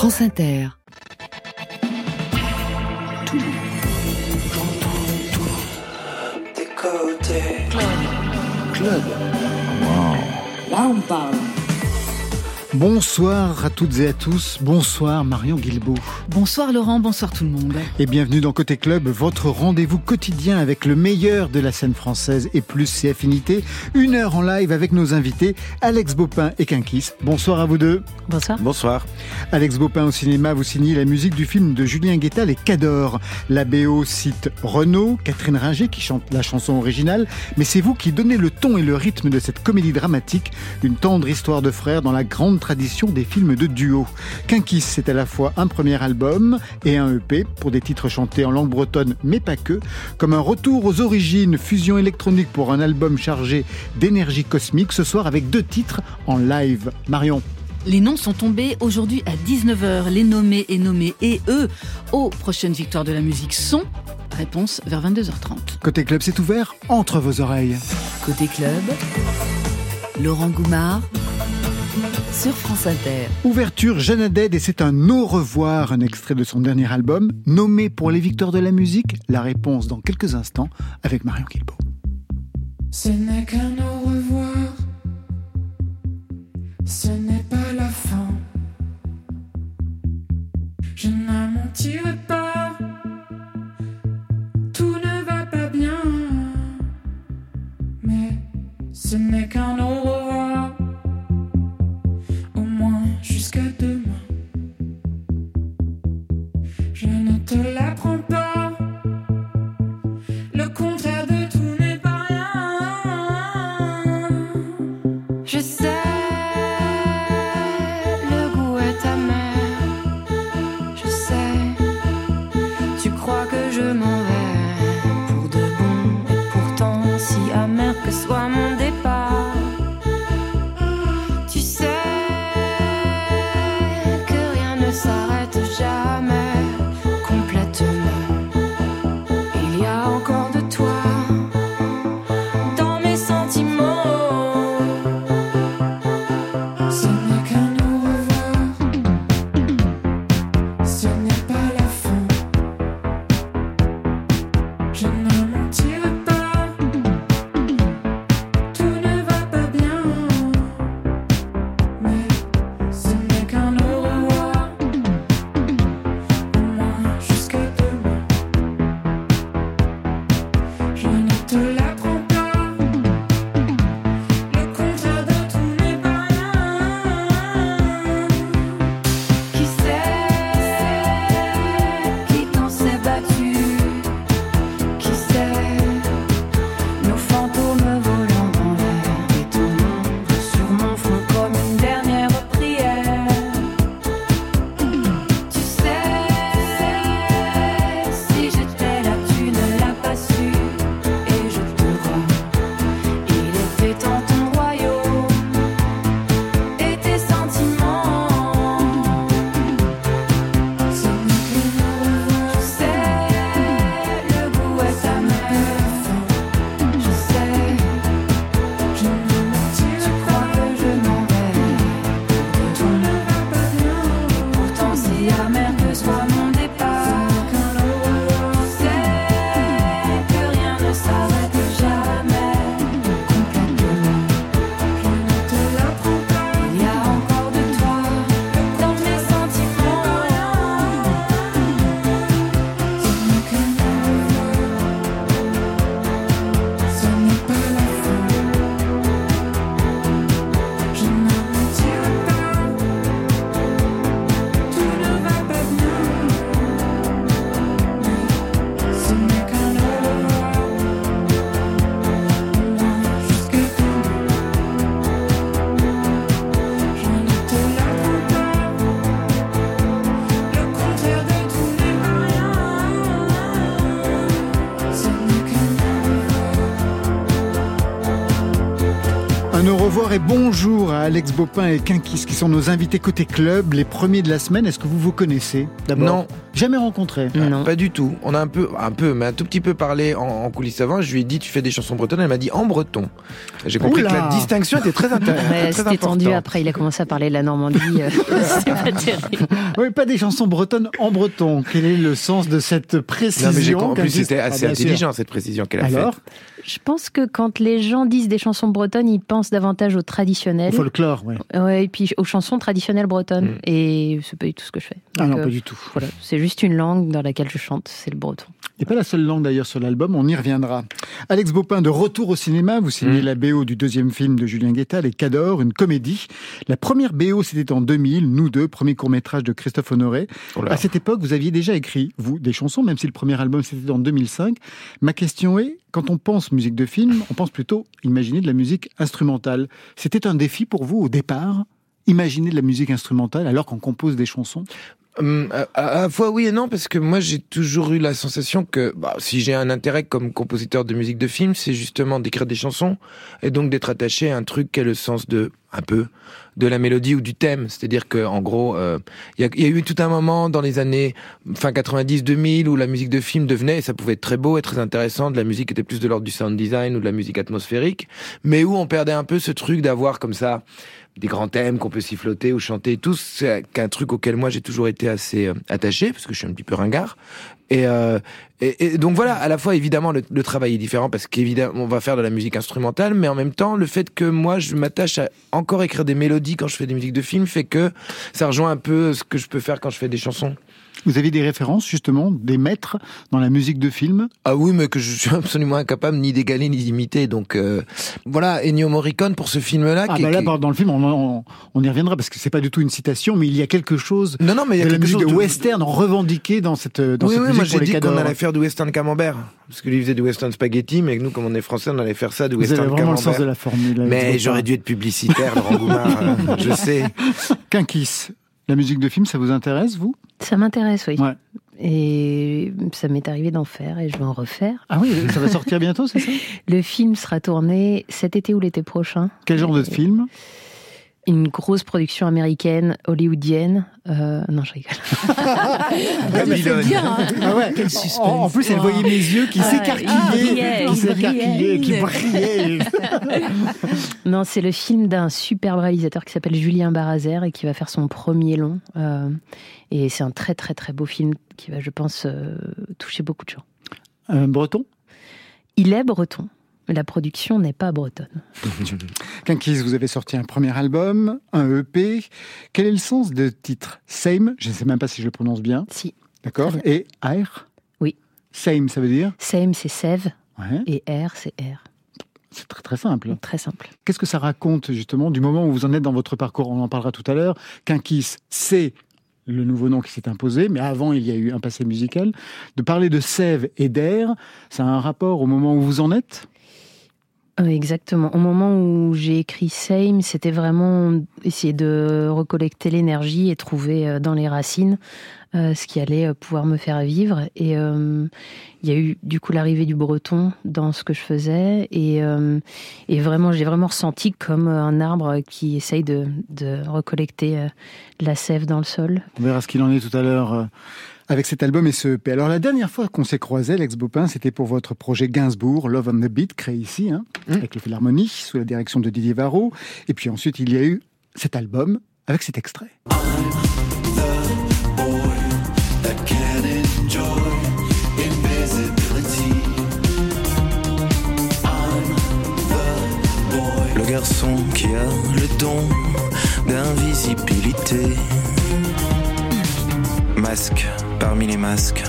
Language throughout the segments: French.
France Inter. Tout, tout, des côtés. Club. Club. Wow. Là, on parle. Bonsoir à toutes et à tous. Bonsoir Marion Guilbault. Bonsoir Laurent, bonsoir tout le monde. Et bienvenue dans Côté Club, votre rendez-vous quotidien avec le meilleur de la scène française et plus ses affinités. Une heure en live avec nos invités Alex Bopin et Kinkis. Bonsoir à vous deux. Bonsoir. Bonsoir. Alex Bopin au cinéma, vous signez la musique du film de Julien Guetta, Les Cadors. La BO cite Renaud, Catherine Ringer qui chante la chanson originale, mais c'est vous qui donnez le ton et le rythme de cette comédie dramatique, une tendre histoire de frères dans la grande tradition des films de duo. Kinkis, c'est à la fois un premier album et un EP pour des titres chantés en langue bretonne, mais pas que, comme un retour aux origines, fusion électronique pour un album chargé d'énergie cosmique, ce soir avec deux titres en live. Marion. Les noms sont tombés aujourd'hui à 19h. Les nommés et nommés et eux aux prochaines victoires de la musique sont Réponse vers 22h30. Côté club, c'est ouvert entre vos oreilles. Côté club, Laurent Goumard sur France Inter. Ouverture Jeanne Haddad et c'est un au revoir, un extrait de son dernier album, nommé pour les victoires de la musique. La réponse dans quelques instants avec Marion Guilbault. Ce n'est qu'un au revoir, ce n'est pas la fin. Je ne mentirai pas, tout ne va pas bien, mais ce n'est qu'un au revoir, Bonsoir et bonjour à Alex Bopin et Kinkis qui sont nos invités côté club, les premiers de la semaine. Est-ce que vous vous connaissez d'abord Non. Jamais rencontré Non. Pas du tout. On a un peu, un peu, mais un tout petit peu parlé en, en coulisses avant. Je lui ai dit, tu fais des chansons bretonnes. Elle m'a dit en breton. J'ai compris Oula. que la distinction était très intéressante. C'était tendu après, il a commencé à parler de la Normandie. euh, C'est pas terrible. Oui, pas des chansons bretonnes en breton. Quel est le sens de cette précision Non, mais j'ai en plus, c'était Ah, assez intelligent cette précision qu'elle a Alors, faite. Je pense que quand les gens disent des chansons bretonnes, ils pensent davantage au au traditionnel. folklore, oui. Ouais, et puis aux chansons traditionnelles bretonnes. Mm. Et c'est pas du tout ce que je fais. Ah non, euh, pas du tout. Voilà, c'est juste une langue dans laquelle je chante, c'est le breton. Et pas la seule langue d'ailleurs sur l'album, on y reviendra. Alex Bopin, de retour au cinéma, vous signez Mm. la BO du deuxième film de Julien Guetta, Les Cadors, une comédie. La première BO, c'était en 2000, Nous deux, premier court-métrage de Christophe Honoré. Oh. À cette époque, vous aviez déjà écrit, vous, des chansons, même si le premier album c'était en 2005. Ma question est, quand on pense musique de film, on pense plutôt imaginer de la musique instrumentale. C'était un défi pour vous au départ Imaginer de la musique instrumentale alors qu'on compose des chansons? Hum, à, à la fois oui et non parce que moi j'ai toujours eu la sensation que bah, si j'ai un intérêt comme compositeur de musique de film c'est justement d'écrire des chansons et donc d'être attaché à un truc qui a le sens de un peu de la mélodie ou du thème. C'est-à-dire que en gros euh, il y, a, eu tout un moment dans les années fin 90 2000 où la musique de film devenait et ça pouvait être très beau et très intéressant de la musique était plus de l'ordre du sound design ou de la musique atmosphérique mais où on perdait un peu ce truc d'avoir comme ça des grands thèmes qu'on peut siffloter ou chanter tout. C'est un truc auquel moi j'ai toujours été assez euh, attaché parce que je suis un petit peu ringard. Et, euh, et, donc voilà, à la fois évidemment le, travail est différent parce qu'évidemment on va faire de la musique instrumentale, mais en même temps le fait que moi je m'attache à encore écrire des mélodies quand je fais des musiques de film fait que ça rejoint un peu ce que je peux faire quand je fais des chansons. Vous avez des références justement, des maîtres dans la musique de film? Ah oui, mais que je suis absolument incapable ni d'égaler ni d'imiter. Donc euh, voilà, Ennio Morricone pour ce film-là. Ah qui- bah là, qui- dans le film, on, on- on y reviendra parce que c'est pas du tout une citation, mais il y a quelque chose Non, non, mais il y a de la musique de western revendiqué dans cette, dans oui, cette oui, musique moi j'ai dit qu'on allait faire du western camembert. Parce que lui faisait du western spaghetti, mais nous, comme on est français, on allait faire ça, du Vous avez western vraiment le sens de la formule. Mais j'aurais dû être publicitaire, Laurent Goumard, euh, je sais. Kinkis, la musique de film, ça vous intéresse, vous? Ça m'intéresse, oui. Ouais. Et ça m'est arrivé d'en faire et je vais en refaire. Ah oui, ça va sortir bientôt, c'est ça? Le film sera tourné cet été ou l'été prochain. Quel genre de film? Une grosse production américaine, hollywoodienne. Euh, non, je rigole. Babylone. Ah ouais. En, en plus, elle voyait mes yeux qui Ah, il s'écarquillaient, brillait, qui il s'écarquillaient, qui brillaient. Non, c'est le film d'un superbe réalisateur qui s'appelle Julien Barazer et qui va faire son premier long. Euh, et c'est un très très très beau film qui va, je pense, euh, toucher beaucoup de gens. Un breton? Il est breton, mais la production n'est pas bretonne. Kinkis, vous avez sorti un premier album, un EP. Quel est le sens de titre Same, je ne sais même pas si je le prononce bien, Si, d'accord Et Air Oui. Same, ça veut dire? Same c'est Sève Ouais, et R c'est R. c'est très très simple. Très simple. Qu'est-ce que ça raconte justement du moment où vous en êtes dans votre parcours? On en parlera tout à l'heure. Kinkis, c'est le nouveau nom qui s'est imposé, mais avant il y a eu un passé musical. De parler de sève et d'air, ça a un rapport au moment où vous en êtes? Exactement. Au moment où j'ai écrit Same, c'était vraiment essayer de recollecter l'énergie et trouver euh, dans les racines euh, ce qui allait euh, pouvoir me faire vivre. Et euh, il y a eu du coup l'arrivée du breton dans ce que je faisais. Et, euh, vraiment, j'ai vraiment ressenti comme un arbre qui essaye de, recollecter euh, la sève dans le sol. On verra ce qu'il en est tout à l'heure euh, avec cet album et ce EP. Alors la dernière fois qu'on s'est croisés, Lex Bopin, c'était pour votre projet Gainsbourg, Love on the Beat, créé ici, hein, Mm. avec le Philharmonie, sous la direction de Didier Varro. Et puis ensuite, il y a eu cet album avec cet extrait. that can enjoy invisibility. I'm the boy. Le garçon qui a le don d'invisibilité. Parmi les masques.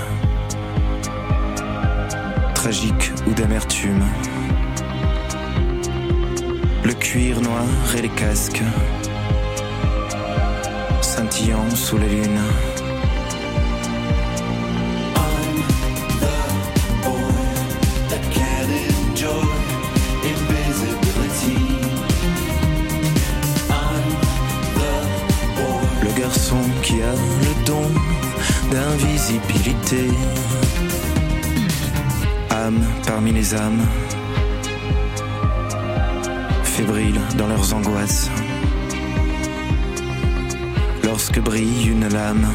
Tragique ou d'amertume. Le cuir noir et les casques. Scintillant sous la lune. Âme parmi les âmes. fébriles dans leurs angoisses. Lorsque brille une lame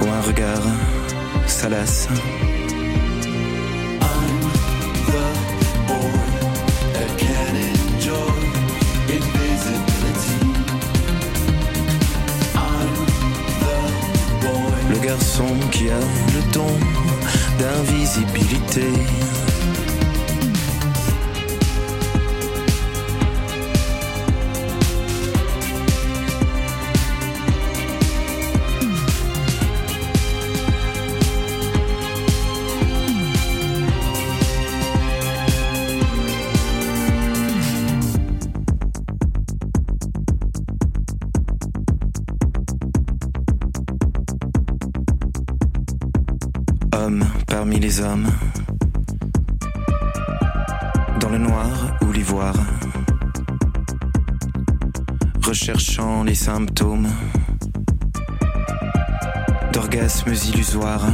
ou un regard salace. Garçon qui a le don d'invisibilité. Hommes. Dans le noir ou l'ivoire. Recherchant les symptômes d'orgasmes illusoires.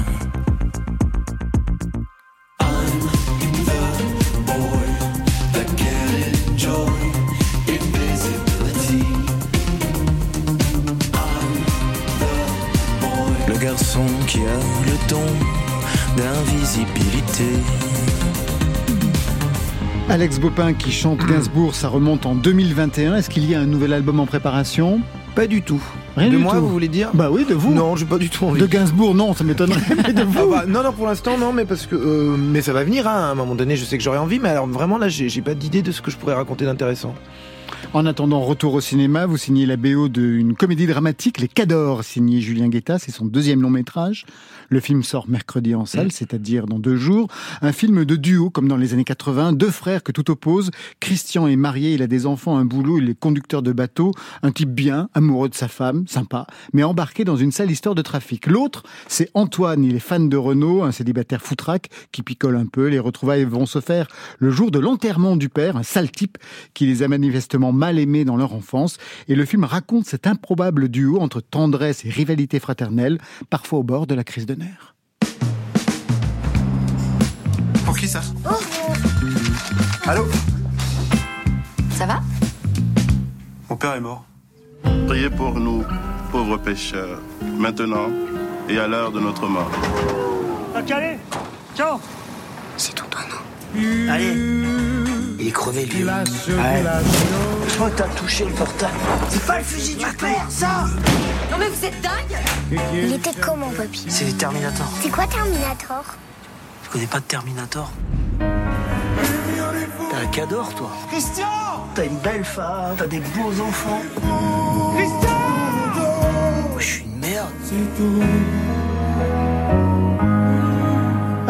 Alex Bopin qui chante Gainsbourg, ça remonte en 2021. Est-ce qu'il y a un nouvel album en préparation? Pas du tout. Rien de du moi, tout. vous voulez dire? Bah oui, de vous. Non, j'ai pas du tout envie. De Gainsbourg, non, ça m'étonnerait, mais de Ah vous. bah, non, non, pour l'instant, non, mais parce que. euh, mais ça va venir, hein, à un moment donné, je sais que j'aurai envie, mais alors vraiment, là, j'ai j'ai pas d'idée de ce que je pourrais raconter d'intéressant. En attendant, retour au cinéma, vous signez la BO d'une comédie dramatique, Les Cadors, signé Julien Guetta. C'est son deuxième long métrage. Le film sort mercredi en salle, c'est-à-dire dans deux jours. Un film de duo, comme dans les années 80. Deux frères que tout oppose. Christian est marié, il a des enfants, un boulot, il est conducteur de bateau. Un type bien, amoureux de sa femme, sympa, mais embarqué dans une sale histoire de trafic. L'autre, c'est Antoine, il est fan de Renault, un célibataire foutraque qui picole un peu. Les retrouvailles vont se faire le jour de l'enterrement du père, un sale type qui les a manifestement mal aimés dans leur enfance. Et le film raconte cet improbable duo entre tendresse et rivalité fraternelle, parfois au bord de la crise de Pour qui ça? Allô? Ça va? Mon père est mort. Priez pour nous, pauvres pécheurs, maintenant et à l'heure de notre mort. C'est ton tonneau. Allez Il est crevé, lui. Ouais. Je crois que t'as touché le portable. C'est pas le fusil du père, ça Non mais vous êtes dingue Il était comment, papy C'est Terminator. C'est quoi Terminator Tu connais pas de Terminator T'as un cador, toi. Christian T'as une belle femme, t'as des beaux enfants. Christian Je suis une merde.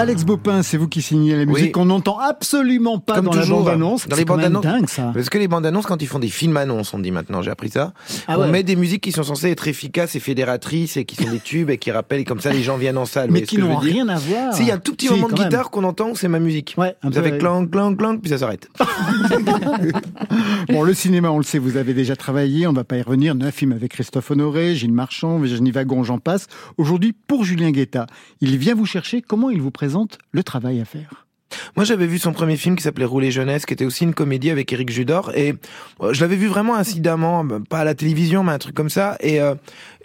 Alex Bopin, c'est vous qui signez la musique Oui. qu'on n'entend absolument pas Comme dans toujours, la bande-annonce. Dans les quand bandes même annonces. dingue, ça. Parce que les bandes annonces, quand ils font des films annonces, on dit maintenant, j'ai appris ça. Ah on ouais. met des musiques qui sont censées être efficaces et fédératrices et qui sont des tubes et qui rappellent, et comme ça les gens viennent en salle. Mais qui n'ont rien à voir. Si, il y a un tout petit Si, moment de guitare qu'on entend, c'est ma musique. Ouais, un ça fait clang, clang, clang, puis ça s'arrête. Bon, le cinéma, on le sait, vous avez déjà travaillé, on va pas y revenir. Neuf films avec Christophe Honoré, Gilles Marchand, Virginie Vagon, j'en passe. Aujourd'hui, pour Julien Guetta, il vient vous chercher. Comment il vous présente le travail à faire Moi, j'avais vu son premier film qui s'appelait Rouler jeunesse, qui était aussi une comédie avec Eric Judor, et euh, je l'avais vu vraiment incidemment, bah, pas à la télévision, mais un truc comme ça. Et, euh,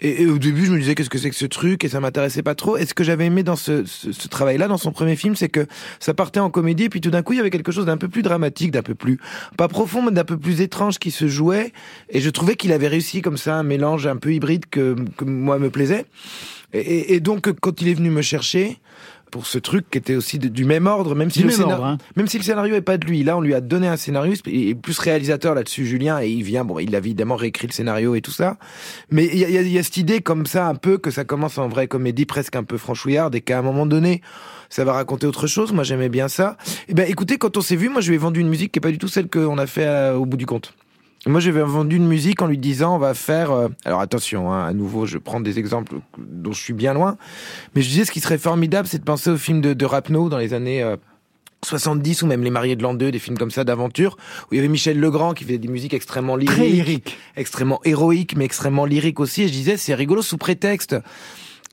et, au début, je me disais qu'est-ce que c'est que ce truc, et ça m'intéressait pas trop. Et ce que j'avais aimé dans ce, travail-là, dans son premier film, c'est que ça partait en comédie, et puis tout d'un coup, il y avait quelque chose d'un peu plus dramatique, d'un peu plus pas profond, mais d'un peu plus étrange qui se jouait. Et je trouvais qu'il avait réussi comme ça un mélange un peu hybride que, moi me plaisait. Et donc, quand il est venu me chercher pour ce truc qui était aussi de- du même ordre, même si Du le même ordre, hein. même si le scénario est pas de lui, là on lui a donné un scénario, il est plus réalisateur là-dessus, Julien, et il vient, bon, il a évidemment réécrit le scénario et tout ça, mais il y a, y a- y a cette idée comme ça un peu que ça commence en vraie comédie presque un peu franchouillarde et qu'à un moment donné ça va raconter autre chose. Moi j'aimais bien ça. Et ben écoutez, quand on s'est vu, moi je lui ai vendu une musique qui est pas du tout celle qu'on a fait euh, au bout du compte. Moi, j'avais vendu une musique en lui disant, on va faire. euh, alors attention, hein, à nouveau, je prends des exemples dont je suis bien loin, mais je disais ce qui serait formidable, c'est de penser au film de, de Rapno dans les années. euh, 70 ou même Les Mariés de l'an 2, des films comme ça d'aventure, où il y avait Michel Legrand qui faisait des musiques extrêmement lyriques, Très lyrique. extrêmement héroïques, mais extrêmement lyriques aussi. Et je disais, c'est rigolo sous prétexte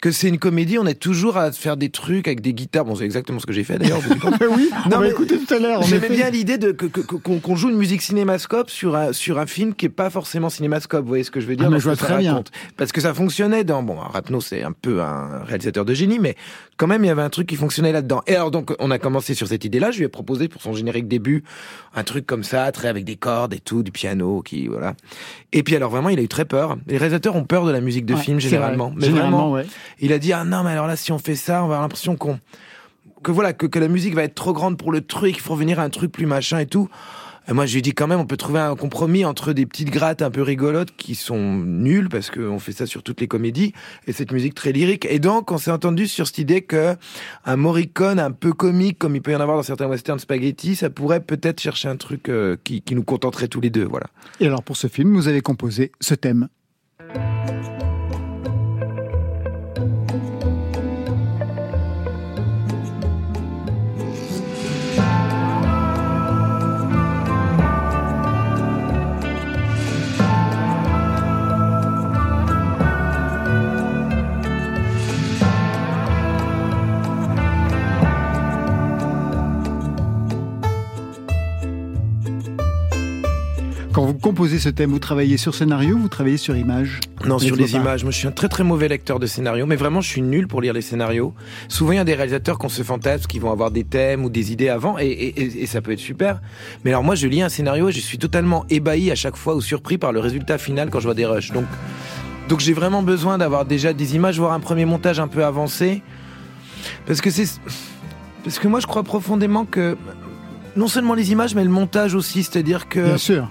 que c'est une comédie, on est toujours à faire des trucs avec des guitares. Bon, c'est exactement ce que j'ai fait d'ailleurs. compte. oui, on Non, mais écouter tout à l'heure. J'aimais bien l'idée de qu'on joue une musique cinémascope sur un, sur un film qui est pas forcément cinémascope. Vous voyez ce que je veux dire Ah, mais je vois très bien. raconte. Parce que ça fonctionnait dans bon, Rapno c'est un peu un réalisateur de génie, mais quand même il y avait un truc qui fonctionnait là-dedans. Et alors donc on a commencé sur cette idée-là. Je lui ai proposé pour son générique début un truc comme ça, très avec des cordes et tout, du piano, qui voilà. Et puis alors vraiment il a eu très peur. Les réalisateurs ont peur de la musique de Ouais, film généralement. vrai. Mais Généralement, vraiment, ouais. Il a dit ah non mais alors là si on fait ça, on va avoir l'impression qu'on que voilà que, que la musique va être trop grande pour le truc, il faut revenir à un truc plus machin et tout. Et moi, je lui ai dit quand même, on peut trouver un compromis entre des petites grattes un peu rigolotes qui sont nulles parce qu'on fait ça sur toutes les comédies et cette musique très lyrique. Et donc, on s'est entendu sur cette idée que un Morricone un peu comique, comme il peut y en avoir dans certains westerns spaghetti, ça pourrait peut-être chercher un truc euh, qui, qui nous contenterait tous les deux. Voilà. Et alors pour ce film, vous avez composé ce thème. Composez ce thème, vous travaillez sur scénario, vous travaillez sur image Non, sur les images. Moi, je suis un très très mauvais lecteur de scénario, mais vraiment, je suis nul pour lire les scénarios. Souvent, il y a des réalisateurs qu'on se fantasme, qui vont avoir des thèmes ou des idées avant, et, et- et- et ça peut être super. Mais alors, moi, je lis un scénario et je suis totalement ébahi à chaque fois ou surpris par le résultat final quand je vois des rushs. Donc, donc j'ai vraiment besoin d'avoir déjà des images, voire un premier montage un peu avancé, parce que c'est parce que moi, je crois profondément que non seulement les images, mais le montage aussi, c'est-à-dire que Bien sûr.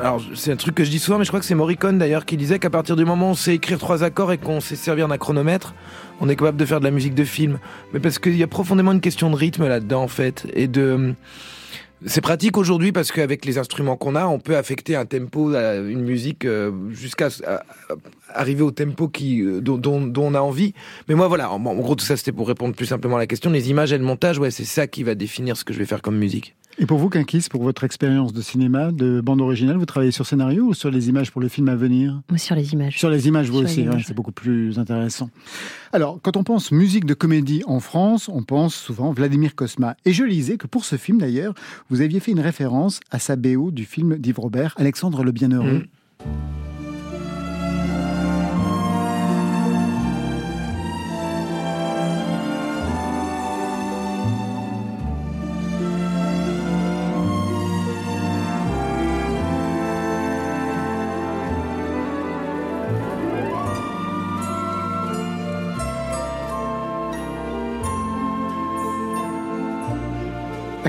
Alors, c'est un truc que je dis souvent, mais je crois que c'est Morricone d'ailleurs qui disait qu'à partir du moment où on sait écrire trois accords et qu'on sait servir d'un chronomètre, on est capable de faire de la musique de film. Mais parce qu'il y a profondément une question de rythme là-dedans, en fait. Et de. C'est pratique aujourd'hui parce qu'avec les instruments qu'on a, on peut affecter un tempo une musique euh, jusqu'à arriver au tempo qui, euh, dont, on a envie. Mais moi, voilà, en gros, tout ça, c'était pour répondre plus simplement à la question. Les images et le montage, ouais, c'est ça qui va définir ce que je vais faire comme musique. Et pour vous, Kinkis, pour votre expérience de cinéma, de bande originale, vous travaillez sur scénario ou sur les images pour le film à venir? Ou sur les images. Sur les images, vous Sur aussi, ouais, ouais. c'est beaucoup plus intéressant. Alors, quand on pense musique de comédie en France, on pense souvent Vladimir Cosma. Et je lisais que pour ce film, d'ailleurs, vous aviez fait une référence à sa BO du film d'Yves Robert, Alexandre le Bienheureux. Mm.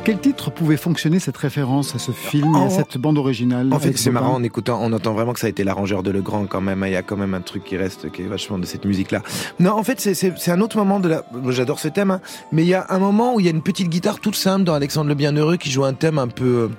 Quel titre pouvait fonctionner cette référence à ce film et En- à cette bande originale En fait, c'est marrant en écoutant, on entend vraiment que ça a été l'arrangeur de Legrand quand même. Il y a quand même un truc qui reste, qui est vachement de cette musique-là. Non, en fait, c'est- un autre moment de la. J'adore ce thème, hein, mais il y a un moment où il y a une petite guitare toute simple dans Alexandre le Bienheureux qui joue un thème un peu.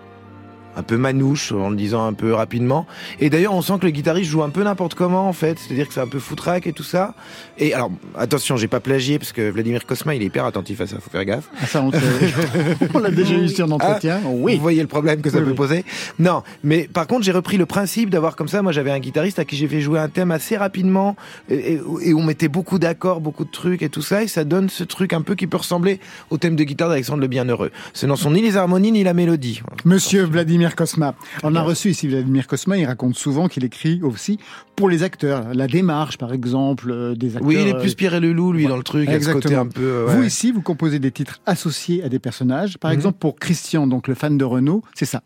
Un peu manouche, en le disant un peu rapidement. Et d'ailleurs, on sent que le guitariste joue un peu n'importe comment, en fait. C'est-à-dire que c'est un peu foutraque et tout ça. Et alors, attention, j'ai pas plagié, parce que Vladimir Kosma, il est hyper attentif à ça, faut faire gaffe. Ah, ça, on, l'a déjà eu sur l'entretien. Ah, oui. Vous voyez le problème que ça Oui, peut oui. poser Non, mais par contre, j'ai repris le principe d'avoir comme ça. Moi, j'avais un guitariste à qui j'ai fait jouer un thème assez rapidement et, et- et on mettait beaucoup d'accords, beaucoup de trucs et tout ça, et ça donne ce truc un peu qui peut ressembler au thème de guitare d'Alexandre le Bienheureux. Ce n'en sont ni les harmonies ni la mélodie. Monsieur Vladimir Kosma. On a reçu ici Vladimir Kosma, il raconte souvent qu'il écrit aussi pour les acteurs. La démarche, par exemple, euh, des acteurs. Oui, il est euh, plus Pierre et le loup, lui, dans le truc. Côté Exactement. un peu. Vous ici, vous composez des titres associés à des personnages. Par Mhm. exemple, pour Christian, donc le fan de Renault, c'est ça.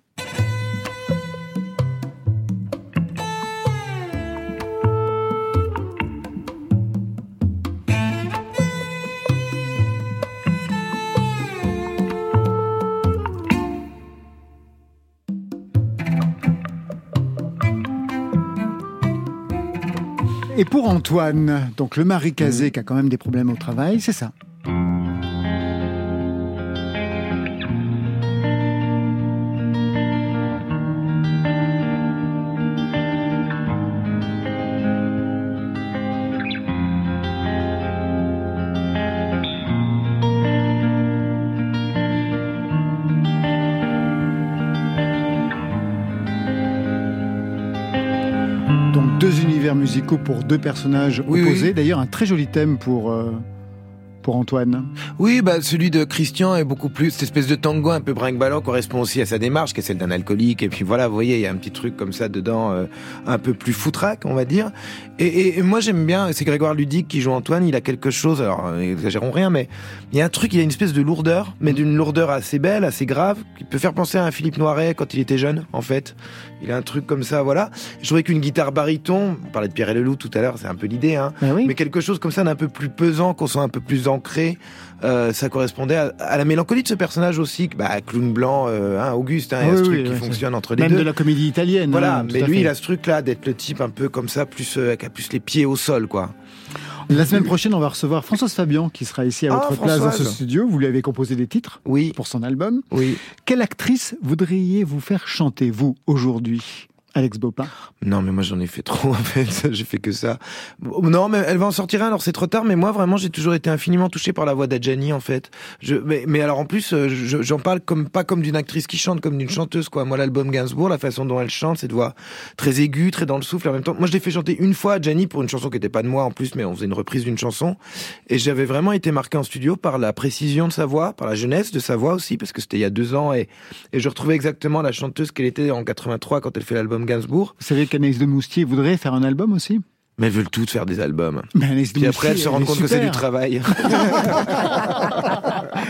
Et pour Antoine, donc le mari casé qui a quand même des problèmes au travail, c'est ça. Musicaux pour deux personnages Oui, opposés. oui. D'ailleurs, un très joli thème pour, euh, pour Antoine. Oui, bah celui de Christian est beaucoup plus cette espèce de tango un peu brinque-ballant correspond aussi à sa démarche, qui est celle d'un alcoolique. Et puis voilà, vous voyez, il y a un petit truc comme ça dedans, euh, un peu plus foutraque, on va dire. Et, et- et moi j'aime bien, c'est Grégoire Ludic qui joue Antoine. Il a quelque chose, alors euh, exagérons rien, mais il y a un truc, il a une espèce de lourdeur, mais d'une lourdeur assez belle, assez grave, qui peut faire penser à un Philippe Noiret quand il était jeune, en fait. Il a un truc comme ça, voilà. Je trouvais qu'une guitare baryton, on parlait de Pierre et Leloup tout à l'heure, c'est un peu l'idée, hein. Mais quelque chose comme ça d'un peu plus pesant, qu'on soit un peu plus ancré, euh, ça correspondait à, à la mélancolie de ce personnage aussi, bah, clown blanc, euh, hein, Auguste, hein, il y a ce oui, truc oui, qui fonctionne entre les Même deux. de la comédie italienne. Voilà, hein, mais lui, fait. il a ce truc-là d'être le type un peu comme ça, plus euh, qui a plus les pieds au sol, quoi. La semaine prochaine, on va recevoir Françoise Fabian qui sera ici à Ah, votre place dans ce studio. Vous lui avez composé des titres oui. pour son album. Oui. Quelle actrice voudriez-vous faire chanter, vous, aujourd'hui? Alex Bopin Non, mais moi j'en ai fait trop en fait. j'ai fait que ça. Non, mais elle va en sortir un. Alors c'est trop tard. Mais moi vraiment, j'ai toujours été infiniment touché par la voix d'Adjani en fait. Je, mais, mais alors en plus, euh, je- j'en parle comme pas comme d'une actrice qui chante, comme d'une chanteuse quoi. Moi l'album Gainsbourg, la façon dont elle chante, cette voix très aiguë, très dans le souffle. En même temps, moi je l'ai fait chanter une fois Gianni pour une chanson qui était pas de moi en plus, mais on faisait une reprise d'une chanson. Et j'avais vraiment été marqué en studio par la précision de sa voix, par la jeunesse de sa voix aussi, parce que c'était il y a deux ans et, et je retrouvais exactement la chanteuse qu'elle était en 83 quand elle fait l'album Gainsbourg. Vous savez qu'Anaïs de Moustier voudrait faire un album aussi? Mais elles veulent toutes faire des albums. Mais Anaïs de Puis après, elles se rendent compte que c'est du travail.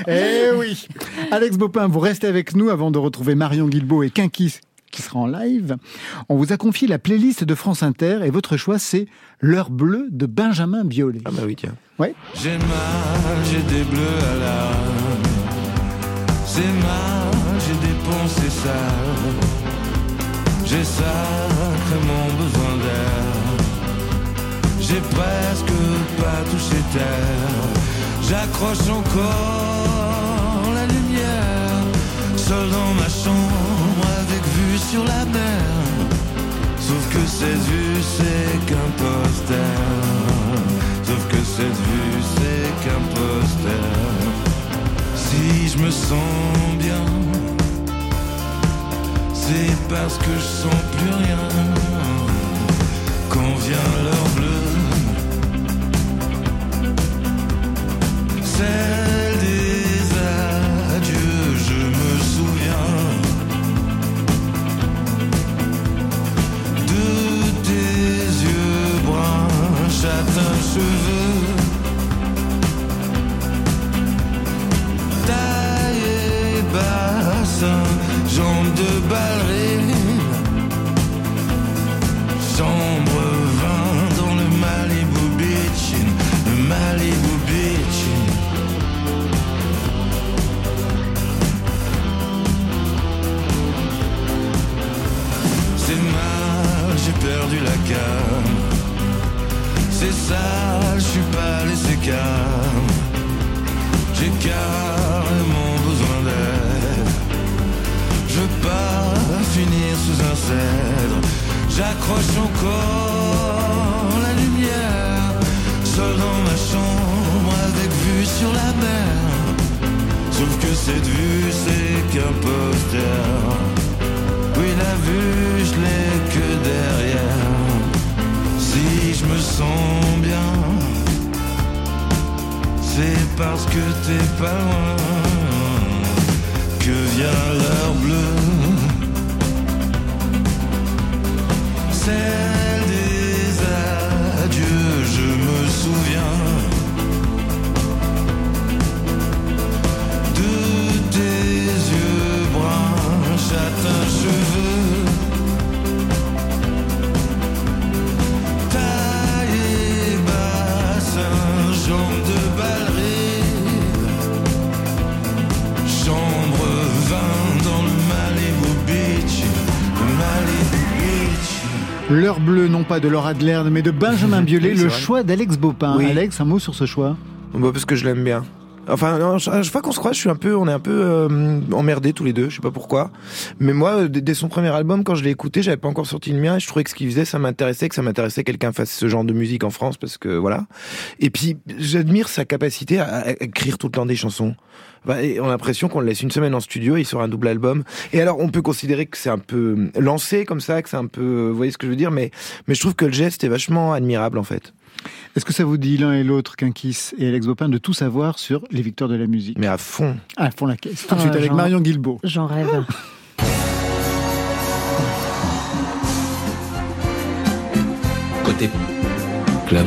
Eh oui Alex Bopin, vous restez avec nous avant de retrouver Marion Guilbault et Kinkis qui sera en live. On vous a confié la playlist de France Inter et votre choix c'est L'heure bleue de Benjamin Biolay. Ah bah oui, tiens. Ouais. J'ai mal, j'ai des bleus à l'âme. C'est mal, j'ai dépensé ça. J'ai sacrément besoin d'air. J'ai presque pas touché terre. J'accroche encore la lumière. Seul dans ma chambre avec vue sur la mer. Sauf que cette vue c'est qu'un poster. Sauf que cette vue c'est qu'un poster. Si je me sens bien, c'est parce que je sens plus rien. Quand vient l'heure bleue, celle des adieux, je me souviens. de tes yeux bruns, châtain cheveux, de ballerine, pas de Laura Adler, mais de Benjamin Biolay, Oui, le vrai. choix d'Alex Bopin. Oui. Alex, un mot sur ce choix Bah, parce que je l'aime bien. Enfin, non, à qu'on se croise, je suis un peu, on est un peu euh, emmerdés tous les deux. Je sais pas pourquoi. Mais moi, euh, dès son premier album, quand je l'ai écouté, j'avais pas encore sorti le mien et je trouvais que ce qu'il faisait, ça m'intéressait, que ça m'intéressait que quelqu'un fasse ce genre de musique en France parce que voilà. Et puis, j'admire sa capacité à, écrire tout le temps des chansons. Et on a l'impression qu'on le laisse une semaine en studio et il sort un double album. Et alors, on peut considérer que c'est un peu lancé comme ça, que c'est un peu, vous voyez ce que je veux dire, mais, mais je trouve que le geste est vachement admirable en fait. Est-ce que ça vous dit l'un et l'autre, Kinkis et Alex Bopin, de tout savoir sur les victoires de la musique Mais à fond. À fond la caisse. Tout de suite Ah, avec Marion Guilbault. J'en rêve. Côté club.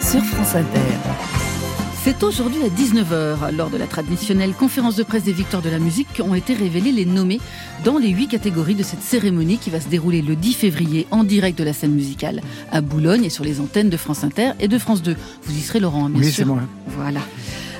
Sur France Inter. C'est aujourd'hui à 19h, lors de la traditionnelle conférence de presse des victoires de la musique, qu'ont été révélés les nommés dans les huit catégories de cette cérémonie qui va se dérouler le 10 février en direct de la scène musicale à Boulogne et sur les antennes de France Inter et de France 2. Vous y serez, Laurent, bien Oui, sûr. c'est moi. Voilà.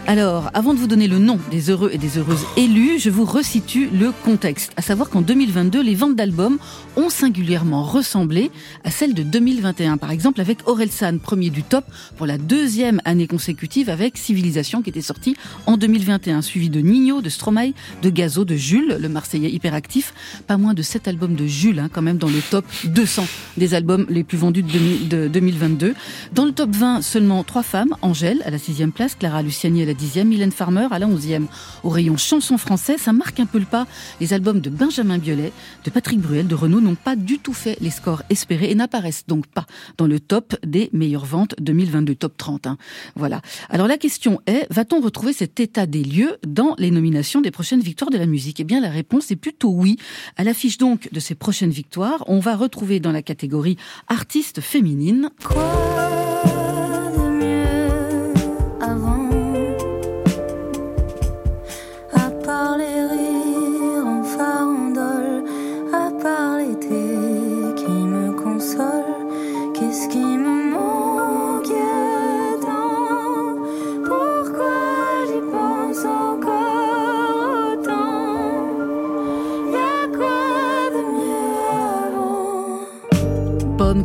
Alors, avant de vous donner le nom des heureux et des heureuses élus, je vous resitue le contexte. À savoir qu'en 2022, les ventes d'albums ont singulièrement ressemblé à celles de 2021. Par exemple, avec Orelsan, premier du top pour la deuxième année consécutive avec Civilisation qui était sorti en 2021, suivi de Nino, de Stromae, de Gazo, de Jules, le Marseillais hyperactif. Pas moins de sept albums de Jules, hein, quand même dans le top 200 des albums les plus vendus de, 2000 de 2022. Dans le top 20, seulement trois femmes, Angèle à la sixième place, Clara Luciani à la dixième, Mylène Farmer à la onzième. Au rayon chanson français, ça marque un peu le pas. Les albums de Benjamin Biolay, de Patrick Bruel, de Renaud n'ont pas du tout fait les scores espérés et n'apparaissent donc pas dans le top des meilleures ventes 2022, top 30. hein. Voilà. Alors la question est, va-t-on retrouver cet état des lieux dans les nominations des prochaines victoires de la musique? Eh bien la réponse est plutôt oui. À l'affiche donc de ces prochaines victoires, on va retrouver dans la catégorie artistes féminines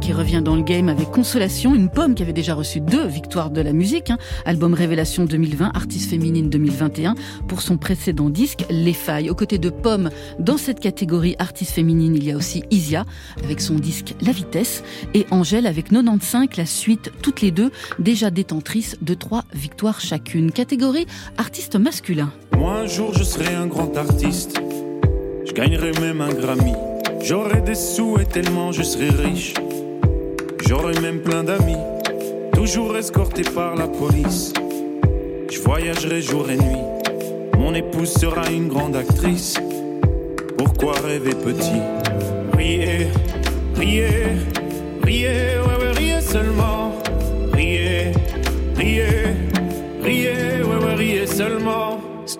qui revient dans le game avec Consolation, une pomme qui avait déjà reçu deux victoires de la musique, hein. album Révélation 2020, artiste féminine 2021, pour son précédent disque Les Failles. Aux côtés de Pomme, dans cette catégorie artiste féminine, il y a aussi Isia avec son disque La Vitesse et Angèle avec 95, la suite, toutes les deux déjà détentrices de trois victoires chacune. Catégorie artiste masculin. Moi un jour je serai un grand artiste. Je gagnerai même un Grammy. J'aurai des sous et tellement je serai riche. J'aurai même plein d'amis. Toujours escorté par la police. Je voyagerai jour et nuit. Mon épouse sera une grande actrice. Pourquoi rêver petit? Riez, riez, riez, ouais, ouais, riez seulement.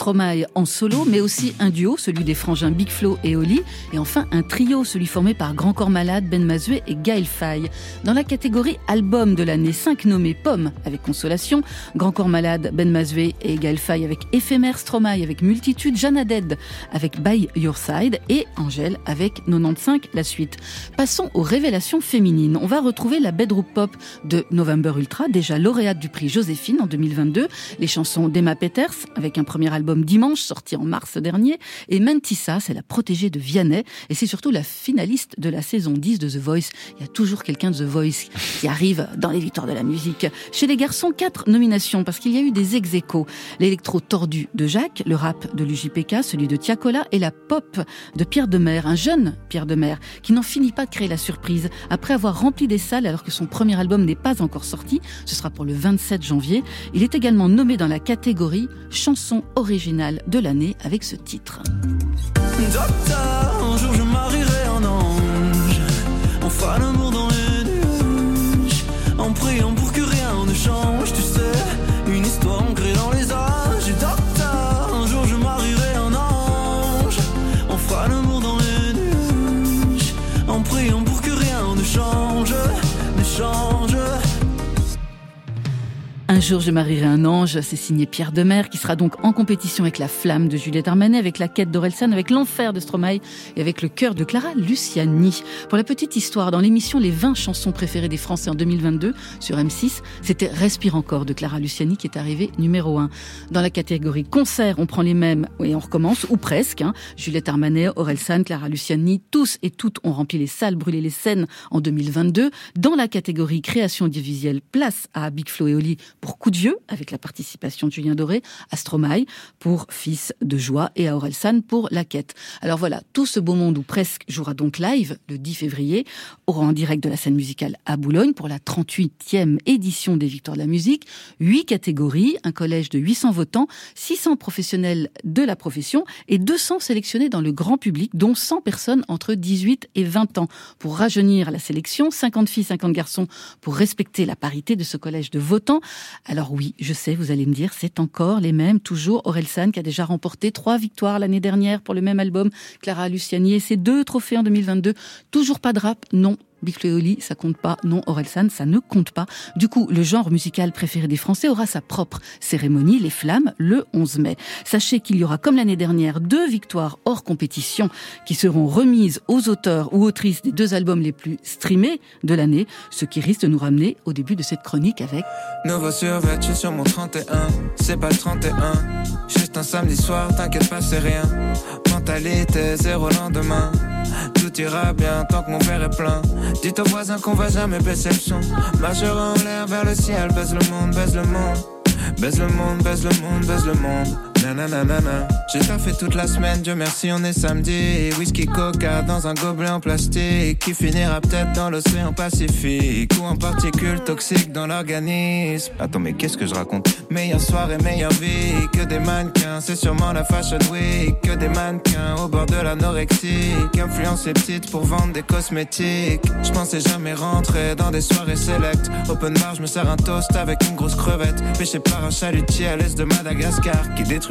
Stromae en solo, mais aussi un duo, celui des frangins Big Flo et Oli, et enfin un trio, celui formé par Grand Corps Malade, Ben Mazué et Gaël Faye. Dans la catégorie album de l'année, 5 nommés Pomme avec Consolation, Grand Corps Malade, Ben Mazué et Gaël Faye avec Éphémère, Stromae avec Multitude, Jeanne Dead avec By Your Side et Angèle avec 95 la suite. Passons aux révélations féminines. On va retrouver la bedroom pop de November Ultra, déjà lauréate du prix Joséphine en 2022, les chansons d'Emma Peters avec un premier album Dimanche sorti en mars dernier et Mentissa, c'est la protégée de Vianney et c'est surtout la finaliste de la saison 10 de The Voice. Il y a toujours quelqu'un de The Voice qui arrive dans les victoires de la musique. Chez les garçons, quatre nominations parce qu'il y a eu des ex aequo. L'électro tordu de Jacques, le rap de l'UJPK, celui de Tiakola et la pop de Pierre Demer, un jeune Pierre Demer qui n'en finit pas de créer la surprise. Après avoir rempli des salles alors que son premier album n'est pas encore sorti, ce sera pour le 27 janvier, il est également nommé dans la catégorie chanson originale de l'année avec ce titre. Un jour je marierai un ange, c'est signé Pierre Demer, qui sera donc en compétition avec La Flamme de Juliette Armanet, avec La Quête d'Orelsan, avec L'Enfer de Stromae et avec Le Cœur de Clara Luciani. Pour la petite histoire, dans l'émission Les 20 chansons préférées des Français en 2022 sur M6, c'était Respire encore de Clara Luciani qui est arrivé numéro 1. Dans la catégorie concert, on prend les mêmes et on recommence, ou presque. Hein. Juliette Armanet, Orelsan, Clara Luciani, tous et toutes ont rempli les salles, brûlé les scènes en 2022. Dans la catégorie création audiovisuelle, place à Big Flo et Oli pour Coup de vieux, avec la participation de Julien Doré, à pour Fils de joie et à Orelsan pour La Quête. Alors voilà, tout ce beau monde ou presque jouera donc live le 10 février, aura en direct de la scène musicale à Boulogne pour la 38e édition des Victoires de la musique. Huit catégories, un collège de 800 votants, 600 professionnels de la profession et 200 sélectionnés dans le grand public, dont 100 personnes entre 18 et 20 ans. Pour rajeunir la sélection, 50 filles, 50 garçons pour respecter la parité de ce collège de votants. Alors oui, je sais, vous allez me dire, c'est encore les mêmes, toujours Orelsan qui a déjà remporté trois victoires l'année dernière pour le même album, Clara Luciani et ses deux trophées en 2022. Toujours pas de rap, non, Big ça compte pas. Non, Orelsan, ça ne compte pas. Du coup, le genre musical préféré des Français aura sa propre cérémonie, les Flammes, le 11 mai. Sachez qu'il y aura, comme l'année dernière, deux victoires hors compétition qui seront remises aux auteurs ou autrices des deux albums les plus streamés de l'année, ce qui risque de nous ramener au début de cette chronique avec... Nouveau survêtu sur mon 31, c'est pas le 31, juste un samedi soir, t'inquiète pas, c'est rien. Mentalité zéro lendemain. Tout ira bien tant que mon verre est plein. Dites aux voisins qu'on va jamais baisser le son. Majeur en l'air vers le ciel, baise le monde, baise le monde. Baise le monde, baise le monde, baise le monde. Nanana. J'ai fait toute la semaine, Dieu merci, on est samedi. Whisky coca dans un gobelet en plastique qui finira peut-être dans l'océan Pacifique ou en particules toxiques dans l'organisme. Attends, mais qu'est-ce que je raconte? Meilleure soirée, meilleure vie que des mannequins. C'est sûrement la fashion week que des mannequins au bord de l'anorexie influence les petites pour vendre des cosmétiques. Je pensais jamais rentrer dans des soirées select. Open bar, je me sers un toast avec une grosse crevette. Pêché par un chalutier à l'est de Madagascar qui détruit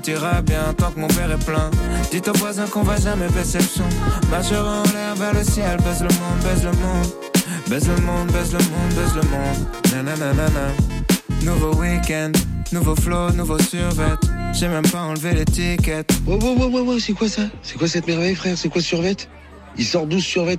tout ira bien tant que mon verre est plein. Dites aux voisins qu'on va jamais baisser le son. Majeur en l'air vers le ciel, baise le monde, baise le monde. Baise le monde, baise le monde, baise le monde. Nouveau week-end, nouveau flow, nouveau survêt. J'ai même pas enlevé l'étiquette. Ouais, ouais, ouais, ouais, c'est quoi ça? C'est quoi cette merveille, frère? C'est quoi survêt? Il sort 12 survêt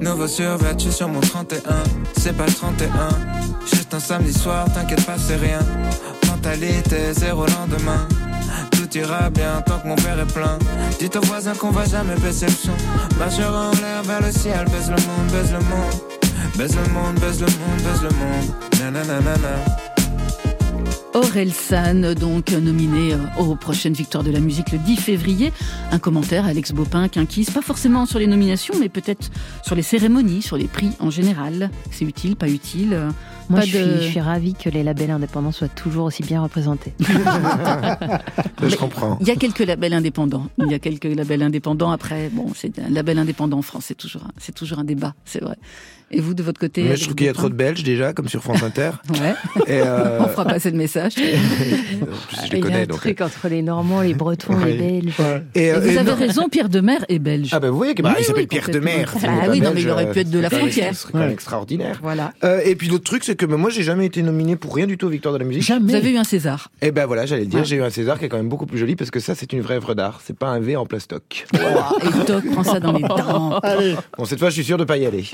Nouveau survêtu sur mon 31, c'est pas le 31. Juste un samedi soir, t'inquiète pas, c'est rien. Mentalité zéro lendemain. Tout ira bien tant que mon verre est plein. Dites aux voisins qu'on va jamais baisser le son. Majeur en l'air vers le ciel, baise le monde, baise le monde. Baise le monde, baise le monde, baise le monde. Nanana. Aurel San, donc nominé euh, aux prochaines victoires de la musique le 10 février. Un commentaire, Alex Bopin, Quinquis, pas forcément sur les nominations, mais peut-être sur les cérémonies, sur les prix en général. C'est utile, pas utile? Moi, je, suis, je, suis, ravie que les labels indépendants soient toujours aussi bien représentés. je comprends. Il y a quelques labels indépendants. Il y a quelques labels indépendants. Après, bon, c'est un label indépendant en France. C'est toujours, c'est toujours un débat, c'est vrai. Et vous, de votre côté Mais Je trouve qu'il y a trop de Belges déjà, comme sur France Inter. ouais. Et euh... On fera passer le message. je Ah, Il y a un truc entre les Normands, les Bretons, Ouais. les Belges. Et, Et euh, vous et avez non- raison, Pierre de Mer est belge. Ah ben vous voyez que bah, Oui, il s'appelle oui, Pierre de. Mer. Ah oui, non, mais il aurait pu être de la frontière. Ce serait quand même extraordinaire. Voilà. Euh, et puis l'autre truc, c'est que moi j'ai jamais été nominé pour rien du tout aux Victoires de la musique. Vous avez eu un César. Et ben voilà, j'allais le dire, Ouais. j'ai eu un César qui est quand même beaucoup plus joli parce que ça c'est une vraie œuvre d'art, c'est pas un V en plastoc. Et Doc prend ça dans les dents. Allez. Bon cette fois je suis sûr de pas y aller.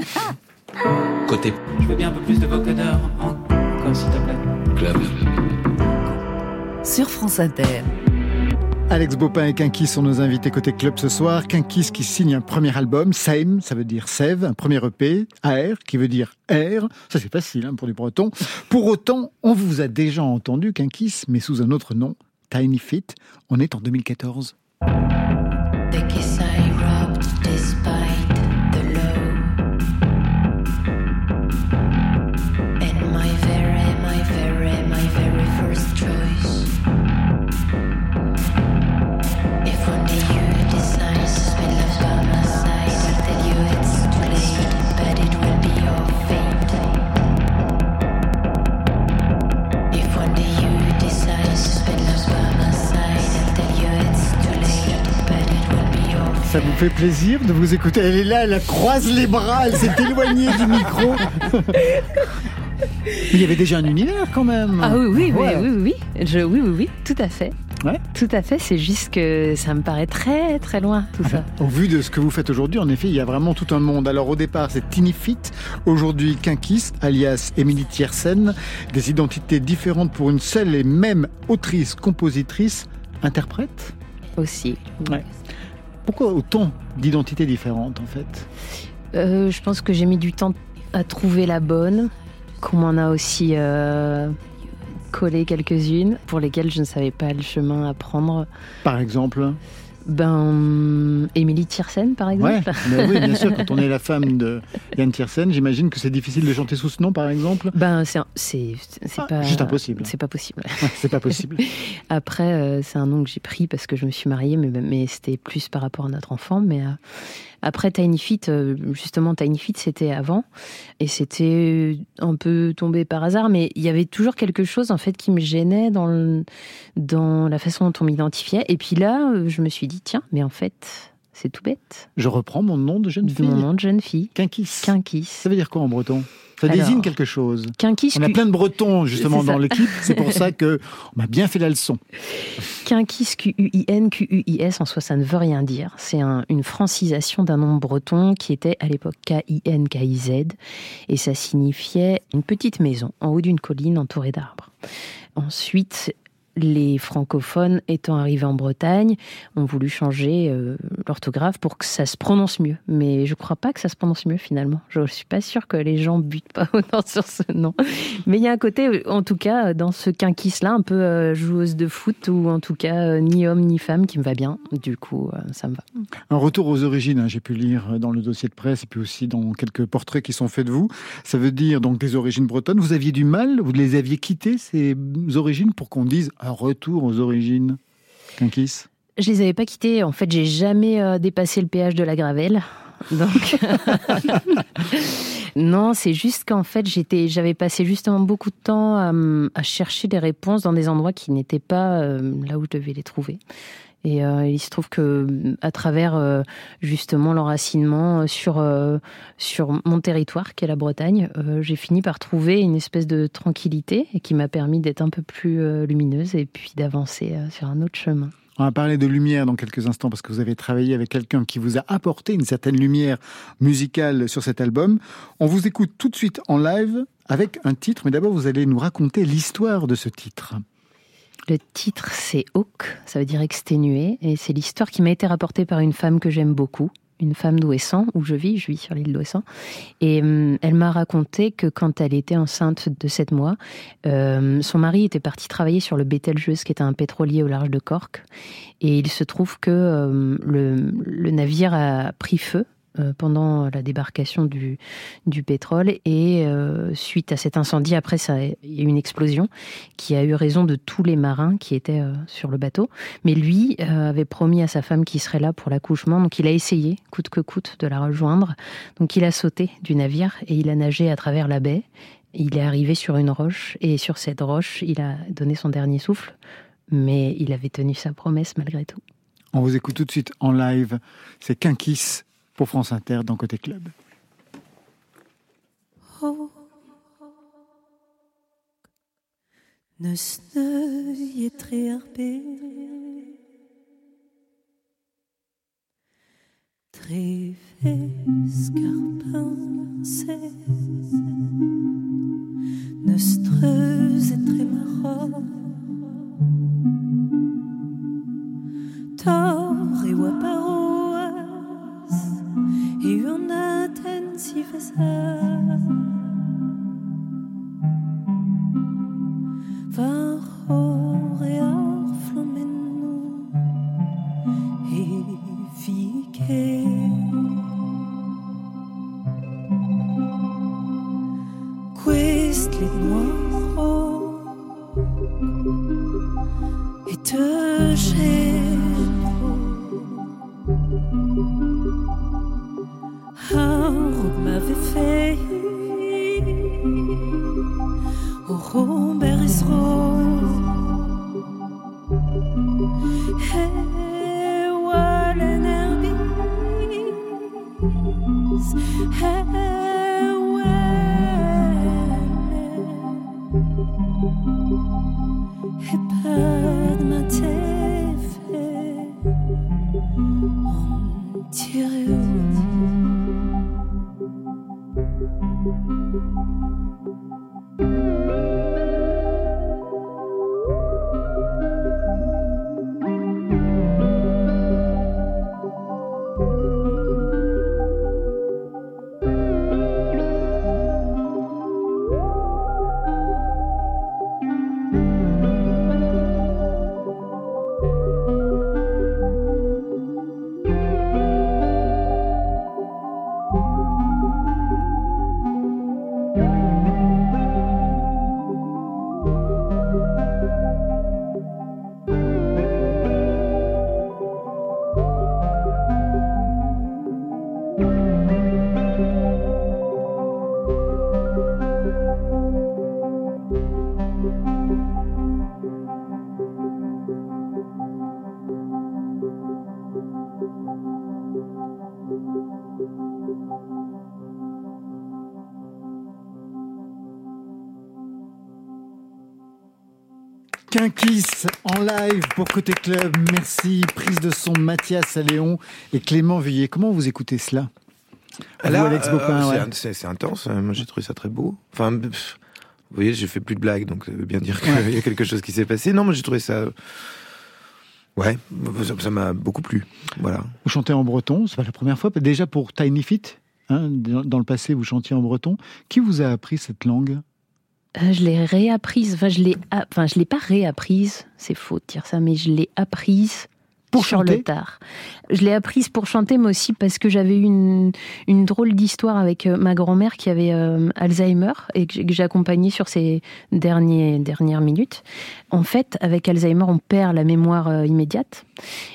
Côté Je veux bien un peu plus de vocodeur. Encore, s'il te plaît. club. Sur France Inter. Alex Bopin et Kinkis sont nos invités côté club ce soir. Kinkis qui signe un premier album, Same, ça veut dire sève, un premier EP, AR, qui veut dire air. Ça c'est facile hein, pour les Bretons. Pour autant, on vous a déjà entendu, Kinkis, mais sous un autre nom, Tiny Fit. On est en 2014. Ça vous fait plaisir de vous écouter Elle est là, elle croise les bras, elle s'est éloignée du micro. Il y avait déjà un univers quand même. Ah oui, oui, oui, Ouais. oui, oui, oui. Je, oui, oui, oui, tout à fait. Ouais. Tout à fait, c'est juste que ça me paraît très, très loin, tout ça. Au vu de ce que vous faites aujourd'hui, en effet, il y a vraiment tout un monde. Alors au départ, c'est Tiny Fit, aujourd'hui Kinkis, alias Émilie Thiersen, des identités différentes pour une seule et même autrice, compositrice, interprète. Aussi. Ouais. Pourquoi autant d'identités différentes en fait? Euh, je pense que j'ai mis du temps à trouver la bonne, qu'on m'en a aussi euh, collé quelques-unes pour lesquelles je ne savais pas le chemin à prendre. Par exemple? Ben, Émilie Thiersen, par Ouais, exemple. mais oui, bien sûr, quand on est la femme de Yann Tiersen, j'imagine que c'est difficile de chanter sous ce nom, par exemple. Ben, c'est Ah, pas juste impossible. C'est pas possible. Ouais, c'est pas possible. Après, euh, c'est un nom que j'ai pris parce que je me suis mariée, mais, mais c'était plus par rapport à notre enfant. Mais euh, après Tiny Fit, euh, justement, Tiny Fit, c'était avant. Et c'était un peu tombé par hasard. Mais il y avait toujours quelque chose, en fait, qui me gênait dans, le- dans la façon dont on m'identifiait. Et puis là, je me suis dit, tiens, mais en fait, c'est tout bête. Je reprends mon nom de jeune fille. Mon nom de jeune fille. Kinkis. Kinkis. Ça veut dire quoi en breton? Ça Alors, désigne quelque chose. Kinkis. On a plein de bretons justement dans l'équipe, c'est pour ça que on m'a bien fait la leçon. Quinkis, Q-U-I-N, Q-U-I-S, en soi, ça ne veut rien dire. C'est un- une francisation d'un nom breton qui était à l'époque K-I-N, K-I-Z, et ça signifiait une petite maison en haut d'une colline entourée d'arbres. Ensuite, les francophones étant arrivés en Bretagne ont voulu changer euh, l'orthographe pour que ça se prononce mieux. Mais je ne crois pas que ça se prononce mieux finalement. Je ne suis pas sûre que les gens butent pas autant sur ce nom. Mais il y a un côté, en tout cas, dans ce quinquis-là, un peu euh, joueuse de foot ou en tout cas euh, ni homme ni femme qui me va bien. Du coup, ça me va. Un retour aux origines, hein, j'ai pu lire dans le dossier de presse et puis aussi dans quelques portraits qui sont faits de vous. Ça veut dire donc des origines bretonnes. Vous aviez du mal, vous les aviez quittées ces origines pour qu'on dise un retour aux origines. Kinkis. Je les avais pas quittés. En fait, j'ai jamais euh, dépassé le péage de la Gravelle. Donc, non, c'est juste qu'en fait, j'étais, j'avais passé justement beaucoup de temps à, m- à chercher des réponses dans des endroits qui n'étaient pas euh, là où je devais les trouver. Et euh, il se trouve que à travers euh, justement l'enracinement euh, sur sur mon territoire, qui est la Bretagne, j'ai fini par trouver une espèce de tranquillité qui m'a permis d'être un peu plus lumineuse et puis d'avancer sur un autre chemin. On va parler de lumière dans quelques instants parce que vous avez travaillé avec quelqu'un qui vous a apporté une certaine lumière musicale sur cet album. On vous écoute tout de suite en live avec un titre, mais d'abord vous allez nous raconter l'histoire de ce titre. Le titre, c'est Hawk, ça veut dire exténué, et c'est l'histoire qui m'a été rapportée par une femme que j'aime beaucoup, une femme d'Ouessant, où je vis, je vis sur l'île d'Ouessant. Et hum, elle m'a raconté que quand elle était enceinte de 7 mois, euh, son mari était parti travailler sur le Bételgeuse, qui était un pétrolier au large de Cork. Et il se trouve que euh, le, navire a pris feu. euh, pendant la débarcation du, pétrole et euh, suite à cet incendie, après ça, il y a eu une explosion qui a eu raison de tous les marins qui étaient euh, sur le bateau. Mais lui euh, avait promis à sa femme qu'il serait là pour l'accouchement, donc il a essayé, coûte que coûte, de la rejoindre. Donc il a sauté du navire et il a nagé à travers la baie. Il est arrivé sur une roche et sur cette roche, il a donné son dernier souffle, mais il avait tenu sa promesse malgré tout. On vous écoute tout de suite en live. C'est Kinkis pour France Inter dans Côté Club. Oh. Nøs nøye træer bed Tre fisker pinse Nøstrøse tre marra Tor waparoas I una tensifesa Kinkis en live pour Côté Club. Merci. Prise de son Mathias Léon et Clément Vuillet. Comment vous écoutez cela? Alex euh, c'est- ouais. intense. hein. Moi, j'ai trouvé ça très beau. Enfin, pff, vous voyez, j'ai fait plus de blagues, donc ça veut bien dire qu'il Ouais. y a quelque chose qui s'est passé. Non, moi, j'ai trouvé ça. Ouais, ça- m'a beaucoup plu. Voilà. Vous chantez en breton, c'est pas la première fois. Déjà pour Tiny Fit, hein, dans le passé, vous chantiez en breton. Qui vous a appris cette langue? Euh, je l'ai réapprise, enfin je l'ai, enfin je l'ai pas réapprise, c'est faux de dire ça, mais je l'ai apprise Pour sur chanter le tard. Je l'ai apprise pour chanter, mais aussi parce que j'avais eu une, une drôle d'histoire avec euh, ma grand-mère qui avait euh, Alzheimer et que j'ai- accompagnée sur ces derniers, dernières minutes. En fait, avec Alzheimer, on perd la mémoire euh, immédiate.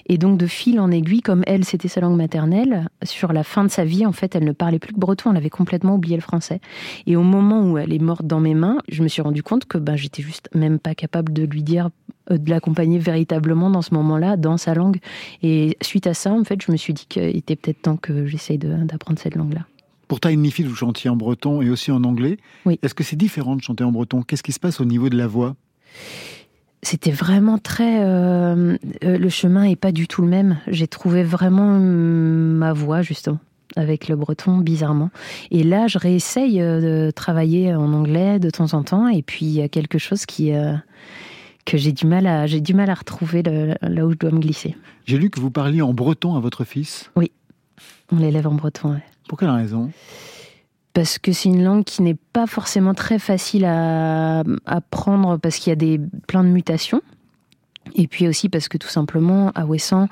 Et donc, de fil en aiguille, comme elle, c'était sa langue maternelle, sur la fin de sa vie, en fait, elle ne parlait plus que breton, elle avait complètement oublié le français. Et au moment où elle est morte dans mes mains, je me suis rendu compte que ben, j'étais juste même pas capable de lui dire, de l'accompagner véritablement dans ce moment-là, dans sa langue. Et suite à ça, en fait, je me suis dit qu'il était peut-être temps que j'essaye d'apprendre cette langue-là. Pour Tiny Fit, vous chantiez en breton et aussi en anglais. Oui. Est-ce que c'est différent de chanter en breton? Qu'est-ce qui se passe au niveau de la voix? C'était vraiment très. euh, euh, le chemin est pas du tout le même. J'ai trouvé vraiment ma voix, justement, avec le breton, bizarrement. Et là, je réessaye euh, de travailler en anglais de temps en temps. Et puis, il y a quelque chose qui. euh, que j'ai du mal à j'ai du mal à retrouver le- là où je dois me glisser. J'ai lu que vous parliez en breton à votre fils. Oui, on l'élève en breton. ouais. Pour quelle raison? Parce que c'est une langue qui n'est pas forcément très facile à apprendre parce qu'il y a des, plein de mutations. Et puis aussi parce que tout simplement, à Ouessant,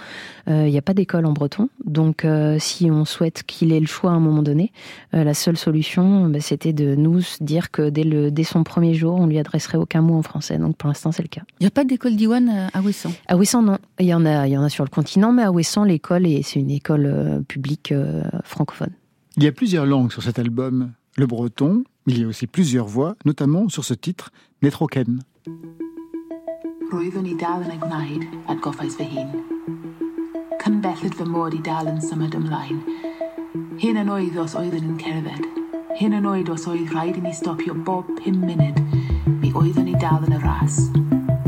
euh, il n'y a pas d'école en breton. Donc euh, si on souhaite qu'il ait le choix à un moment donné, euh, la seule solution, bah, c'était de nous dire que dès, le, dès son premier jour, on lui adresserait aucun mot en français. Donc pour l'instant, c'est le cas. Il n'y a pas d'école d'Iwan à- Ouessant? À Ouessant, non. Il y en a, il y en a sur le continent, mais à Ouessant, l'école, est- c'est une école euh, publique euh, francophone. Il y a plusieurs langues sur cet album. le breton, mais il y a aussi plusieurs voix, notamment sur ce titre, Netroken. Rwyfwn i dal yn ei gwneud at goffais fy hun. Cynbellid fy mod i dal yn symud ymlaen. Hyn yn oedd os oeddwn yn cerdded. Hyn yn oed os oedd rhaid i ni stopio bob pum munud. Mi oeddwn i dal yn y ras.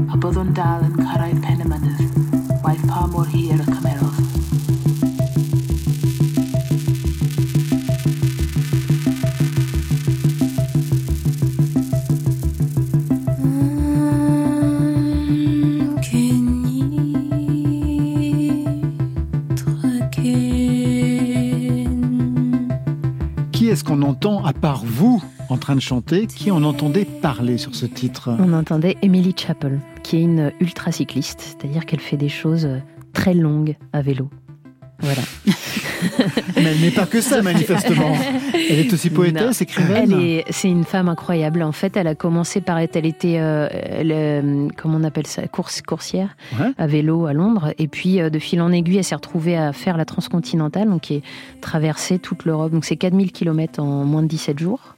A byddwn dal yn cyrraedd pen y mynydd. Waith pa mor hir entend, à part vous, en train de chanter, qui en entendait parler sur ce titre On entendait Emily Chappell, qui est une ultra cycliste, c'est-à-dire qu'elle fait des choses très longues à vélo. Voilà. Mais elle n'est pas que ça, manifestement. Elle est aussi poétesse, écrivaine. Elle est, c'est une femme incroyable. En fait, elle a commencé par être, elle était, euh, elle, euh, comment on appelle ça, course, coursière Ouais. à vélo à Londres. Et puis, euh, de fil en aiguille, elle s'est retrouvée à faire la transcontinentale, donc qui est traversée toute l'Europe. Donc, c'est 4000 km en moins de 17 jours.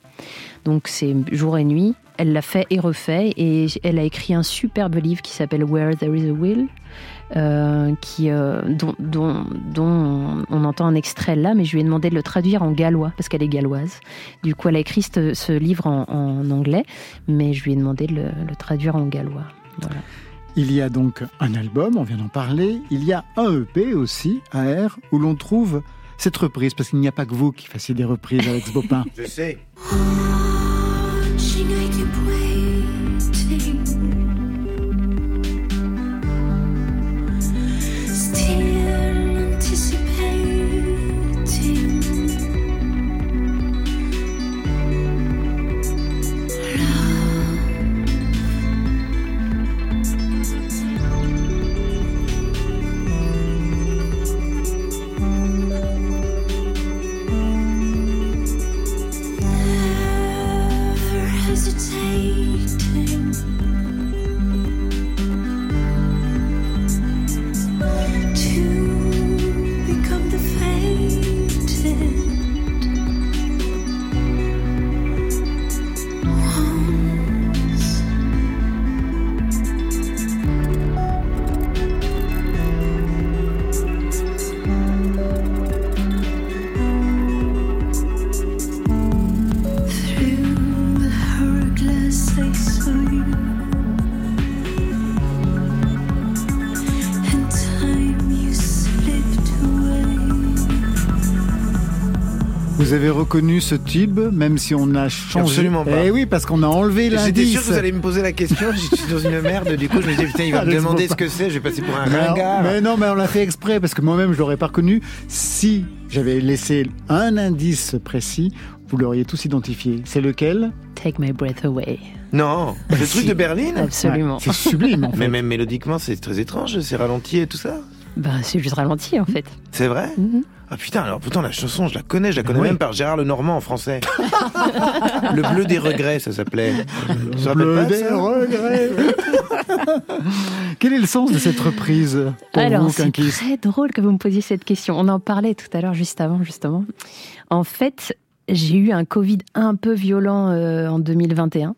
Donc, c'est jour et nuit. Elle l'a fait et refait. Et elle a écrit un superbe livre qui s'appelle Where There Is a Will. euh, qui, euh, dont, on entend un extrait là, mais je lui ai demandé de le traduire en gallois, parce qu'elle est galloise. Du coup, elle a écrit ce, livre en, anglais, mais je lui ai demandé de le, le traduire en gallois. Voilà. Il y a donc un album, on vient d'en parler. Il y a un EP aussi, AR, où l'on trouve cette reprise, parce qu'il n'y a pas que vous qui fassiez des reprises, Alex Bopin. Je sais. Vous avez reconnu ce tube, même si on a changé. Absolument pas. Eh oui, parce qu'on a enlevé l'indice. J'étais sûr que vous allez me poser la question. Je suis dans une merde. Du coup, je me disais, putain, il va me Alex demander ce que c'est. Je vais passer pour un Mais, ringard. mais non, mais on l'a fait exprès parce que moi-même je l'aurais pas reconnu. Si j'avais laissé un indice précis, vous l'auriez tous identifié. C'est lequel? Take my breath away. Non, le truc de Berlin? Absolument. Ouais, c'est sublime en fait. Mais même mélodiquement, c'est très étrange. C'est ralenti et tout ça. Bah, c'est juste ralenti en fait. C'est vrai? Mhm. Ah putain, alors pourtant la chanson, je la connais. Je la connais Oui. même par Gérard Lenormand en français. le bleu des regrets, ça s'appelait. Rappelles Bleu pas des regrets. Quel est le sens de cette reprise pour Alors, vous, c'est Kinkis très drôle que vous me posiez cette question. On en parlait tout à l'heure, juste avant, justement. En fait, j'ai eu un Covid un peu violent euh, en 2021.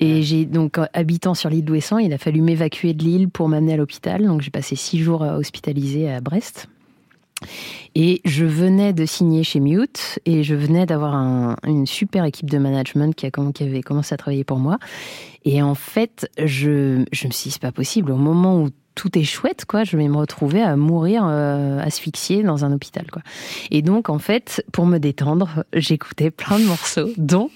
Et j'ai donc, euh, habitant sur l'île d'Ouessant, il a fallu m'évacuer de l'île pour m'amener à l'hôpital. Donc, j'ai passé six jours euh, hospitalisé à Brest. Et je venais de signer chez Mute et je venais d'avoir un- une super équipe de management qui, a, comm- qui avait commencé à travailler pour moi. Et en fait, je, je me suis dit, c'est pas possible. Au moment où tout est chouette, quoi, je vais me retrouver à mourir euh, asphyxiée dans un hôpital, quoi. Et donc, en fait, pour me détendre, j'écoutais plein de morceaux, dont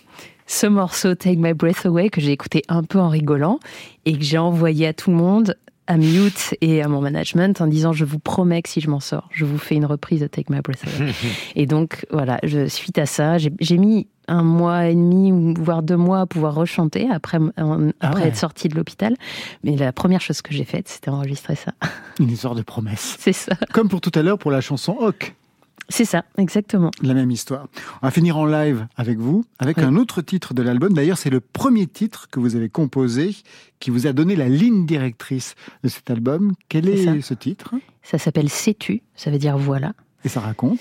ce morceau Take My Breath Away que j'ai écouté un peu en rigolant et que j'ai envoyé à tout le monde à Mute et à mon management en disant je vous promets que si je m'en sors, je vous fais une reprise de Take My Breath Away. et donc voilà, je, suite à ça, j'ai mis un mois et demi voire deux mois à pouvoir rechanter après, en- Ah après ouais. être sortie de l'hôpital. Mais la première chose que j'ai faite, c'était enregistrer ça. Une histoire de promesse. C'est ça. Comme pour tout à l'heure pour la chanson Hoc. C'est ça, exactement. La même histoire. On va finir en live avec vous, avec un autre titre de l'album. D'ailleurs, c'est le premier titre que vous avez composé qui vous a donné la ligne directrice de cet album. Quel est ça. ce titre? Ça s'appelle Sais-tu, ça veut dire voilà. Et ça raconte?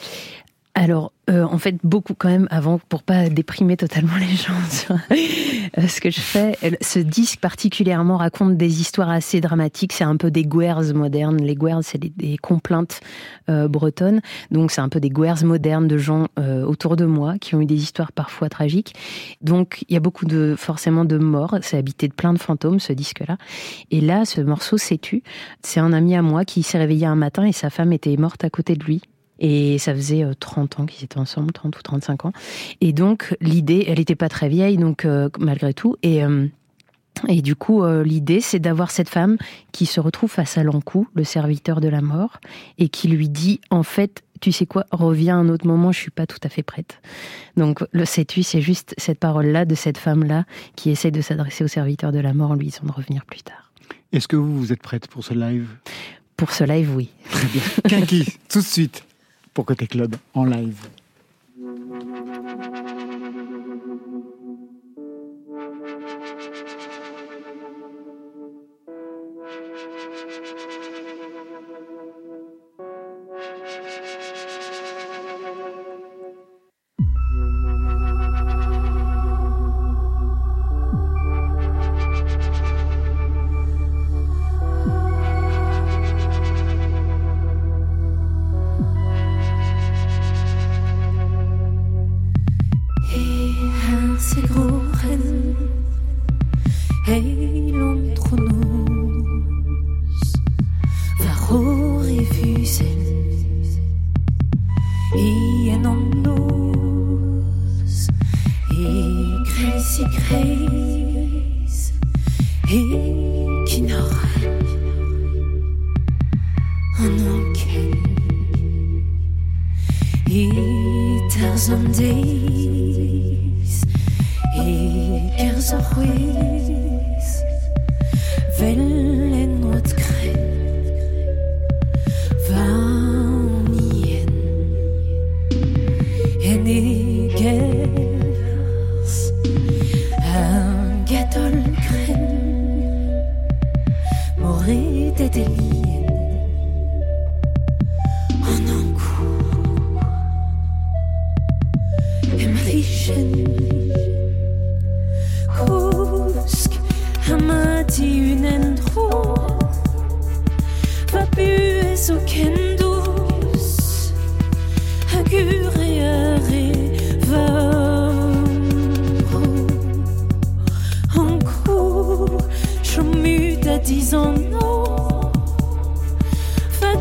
Alors, euh, en fait, beaucoup quand même avant, pour pas déprimer totalement les gens euh, ce que je fais. Ce disque particulièrement raconte des histoires assez dramatiques. C'est un peu des guerres modernes. Les guerres, c'est des, complaintes euh, bretonnes. Donc, c'est un peu des guerres modernes de gens euh, autour de moi qui ont eu des histoires parfois tragiques. Donc, il y a beaucoup de forcément de morts. C'est habité de plein de fantômes, ce disque-là. Et là, ce morceau Sais-tu C'est un ami à moi qui s'est réveillé un matin et sa femme était morte à côté de lui. Et ça faisait euh, 30 ans qu'ils étaient ensemble, 30 ou 35 ans. Et donc, l'idée, elle n'était pas très vieille, donc euh, malgré tout. Et, euh, et du coup, euh, l'idée, c'est d'avoir cette femme qui se retrouve face à l'encou, le serviteur de la mort, et qui lui dit, en fait, tu sais quoi, reviens à un autre moment, je suis pas tout à fait prête. Donc, le sais-tu, c'est juste cette parole-là de cette femme-là qui essaie de s'adresser au serviteur de la mort en lui disant de revenir plus tard. Est-ce que vous, vous êtes prête pour ce live? Pour ce live, oui. Très bien. Kinky, tout de suite, pour Côté Club, en live.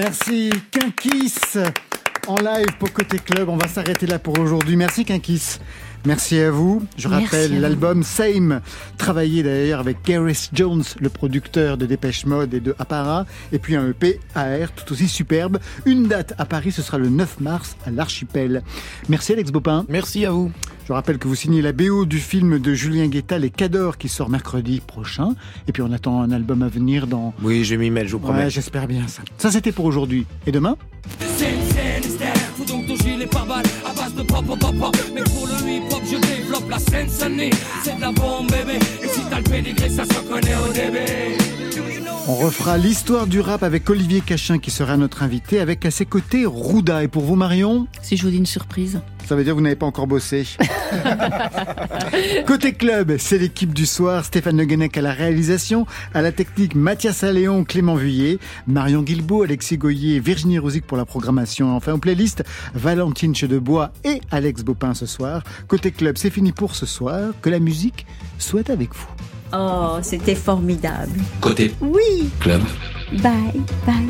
merci Kinkis en live pour Côté Club. On va s'arrêter là pour aujourd'hui. Merci Kinkis. Merci à vous. Je rappelle l'album Same, travaillé d'ailleurs avec Gareth Jones, le producteur de Dépêche Mode et de Apara, et puis un EP AR tout aussi superbe. Une date à Paris, ce sera le 9 mars à l'Archipel. Merci Alex Bopin. Merci à vous. Je rappelle que vous signez la BO du film de Julien Guetta, Les Cadors, qui sort mercredi prochain. Et puis on attend un album à venir dans... Oui, je vais m'y mettre, je vous promets. Ouais, j'espère bien ça. Ça, c'était pour aujourd'hui. Et demain? Mais pour le hip hop, je développe la scène sonnée. C'est de la bombe, bébé. Et si t'as le pédigré, ça se reconnaît au début. On refera l'histoire du rap avec Olivier Cachin qui sera notre invité, avec à ses côtés Rouda. Et pour vous, Marion Si je vous dis une surprise. Ça veut dire que vous n'avez pas encore bossé. Côté club, c'est l'équipe du soir. Stéphane Le Guenec à la réalisation, à la technique Mathias Alléon, Clément Vuillet, Marion Guilbault, Alexis Goyer, Virginie Rosic pour la programmation. Enfin, aux playlists, Valentine Chedebois et Alex Bopin ce soir. Côté club, c'est fini pour ce soir. Que la musique soit avec vous. Oh, c'était formidable. Côté Oui. club. Bye, bye.